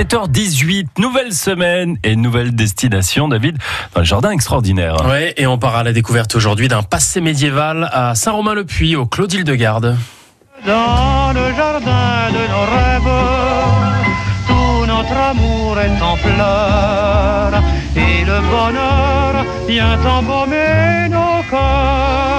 7h18, nouvelle semaine et nouvelle destination, David, un jardin extraordinaire. Ouais, et on part à la découverte aujourd'hui d'un passé médiéval à Saint-Romain-le-Puy, au Clos de Garde. Dans le jardin de nos rêves, tout notre amour est en fleurs, et le bonheur vient embaumer nos corps.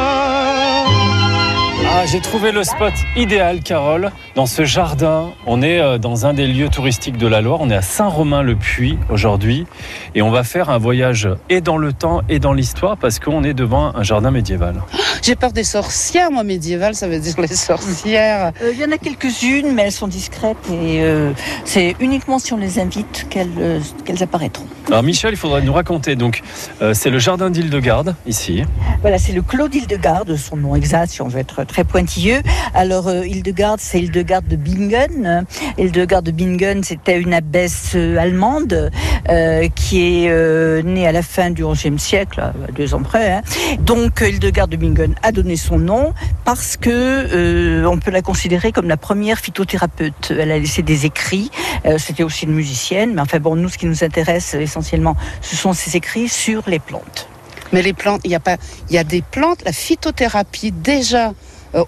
Ah, j'ai trouvé le spot idéal, Carole. Dans ce jardin, on est euh, dans un des lieux touristiques de la Loire. On est à Saint-Romain-le-Puy aujourd'hui. Et on va faire un voyage et dans le temps et dans l'histoire parce qu'on est devant un jardin médiéval. J'ai peur des sorcières, moi, médiéval, ça veut dire les sorcières. Euh, Il y en a quelques-unes, mais elles sont discrètes et euh, c'est uniquement si on les invite qu'elles euh, qu'elles apparaîtront. Alors Michel, il faudrait nous raconter. Donc, euh, c'est le jardin d'Île-de-Garde, ici. Voilà, c'est le Clos d'Île-de-Garde, son nom exact, si on veut être très Alors, euh, Île-de-Garde, c'est Île-de-Garde de Bingen. Île-de-Garde de Bingen, c'était une abbesse euh, allemande euh, qui est née à la fin du XIe siècle, deux ans près. hein. Donc, Île-de-Garde de Bingen a donné son nom parce que on peut la considérer comme la première phytothérapeute. Elle a laissé des écrits. C'était aussi une musicienne, mais enfin bon, nous, ce qui nous intéresse essentiellement, ce sont ses écrits sur les plantes. Mais les plantes, il y a pas, il y a des plantes, la phytothérapie déjà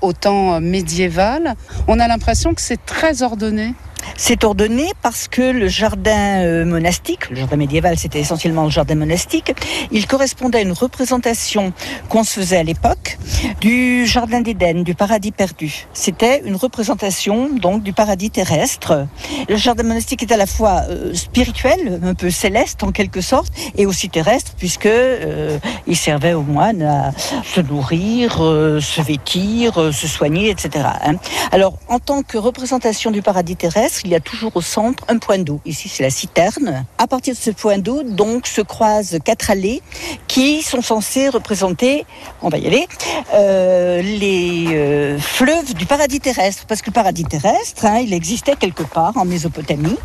au temps euh, médiéval. On a l'impression que c'est très ordonné. C'est ordonné parce que le jardin euh, monastique, le jardin médiéval c'était essentiellement le jardin monastique, il correspondait à une représentation qu'on se faisait à l'époque du jardin d'Éden, du paradis perdu. C'était une représentation donc du paradis terrestre. Le jardin monastique est à la fois euh, spirituel, un peu céleste en quelque sorte, et aussi terrestre puisque euh, il servait aux moines à se nourrir, se vêtir, se soigner, etc. hein. Alors en tant que représentation du paradis terrestre, il y a toujours au centre un point d'eau. Ici, c'est la citerne. À partir de ce point d'eau, donc, se croisent quatre allées qui sont censées représenter, on va y aller, euh, les euh, fleuves du paradis terrestre. Parce que le paradis terrestre, hein, il existait quelque part en Mésopotamie.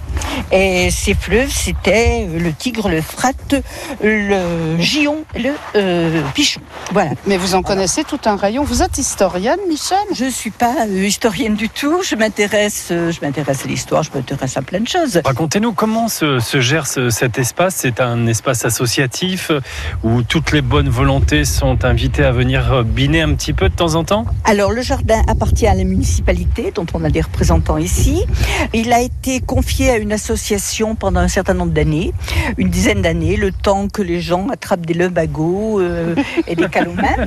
Et ces fleuves, c'était le Tigre, le Frat, le Gion, le euh, Pichon. Voilà. Mais vous en connaissez tout un rayon. Vous êtes historienne, Michel? Je suis pas historienne du tout. Je m'intéresse, je m'intéresse à l'histoire, je m'intéresse à plein de choses. Racontez-nous comment se, se gère ce- cet espace. C'est un espace associatif où toutes les bonnes volontés sont invitées à venir biner un petit peu de temps en temps Alors, le jardin appartient à la municipalité, dont on a des représentants ici. Il a été confié à une association pendant un certain nombre d'années, une dizaine d'années, le temps que les gens attrapent des lumbago euh, et des calomins.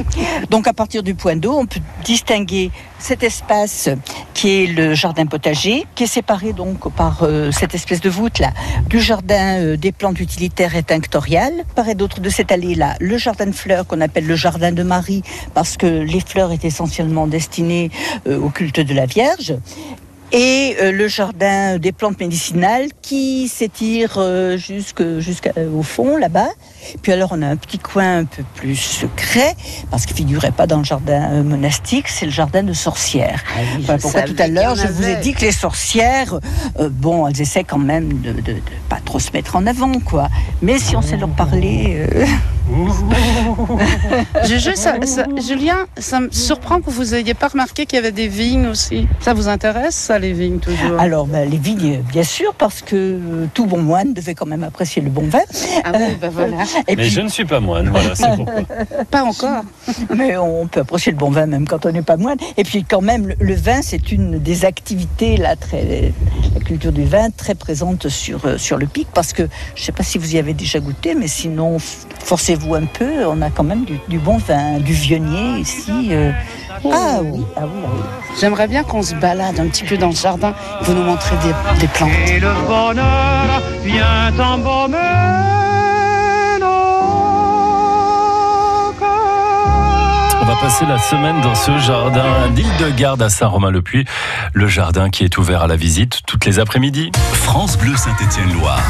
Donc, à partir du point d'eau, on peut distinguer cet espace qui est le jardin potager, qui est séparé donc par euh, cette espèce de voûte là du jardin euh, des plantes utilitaires et tinctoriales. Par d'autre de cette allée là, le jardin de fleurs qu'on appelle le jardin de Marie parce que les fleurs étaient essentiellement destinées euh, au culte de la Vierge. Et euh, le jardin des plantes médicinales qui s'étire euh, jusque- jusqu'au fond là-bas. Puis alors on a un petit coin un peu plus secret parce qu'il figurait pas dans le jardin euh, monastique, c'est le jardin de sorcières. Voilà pourquoi tout à l'heure je vous ai dit que les sorcières, euh, bon, elles essaient quand même de, de, de pas trop se mettre en avant, quoi. Mais si on sait leur parler, euh, Juju, ça- ça- Julien, ça me surprend que vous n'ayez pas remarqué qu'il y avait des vignes aussi. Ça vous intéresse, ça, les vignes, toujours? Alors ben, les vignes, bien sûr, parce que euh, tout bon moine devait quand même apprécier le bon vin. Ah oui, ben voilà. Et Mais puis, je ne suis pas moine, voilà, c'est pourquoi. Pas encore. mais on peut apprécier le bon vin même quand on n'est pas moine. Et puis quand même, le, le vin, c'est une des activités là, très, la culture du vin très présente sur euh, sur le pic, parce que je ne sais pas si vous y avez déjà goûté, mais sinon forcez-vous un peu. On a quand même du, du bon vin, du vionnier ici. euh. Ah oui, ah oui, ah oui. J'aimerais bien qu'on se balade un petit peu dans le jardin. Vous nous montrez des, des plantes. Et le bonheur vient embaumer. On va passer la semaine dans ce jardin d'Île-de-Garde à Saint-Romain-le-Puy. Le jardin qui est ouvert à la visite toutes les après-midi. France Bleu Saint-Étienne-Loire.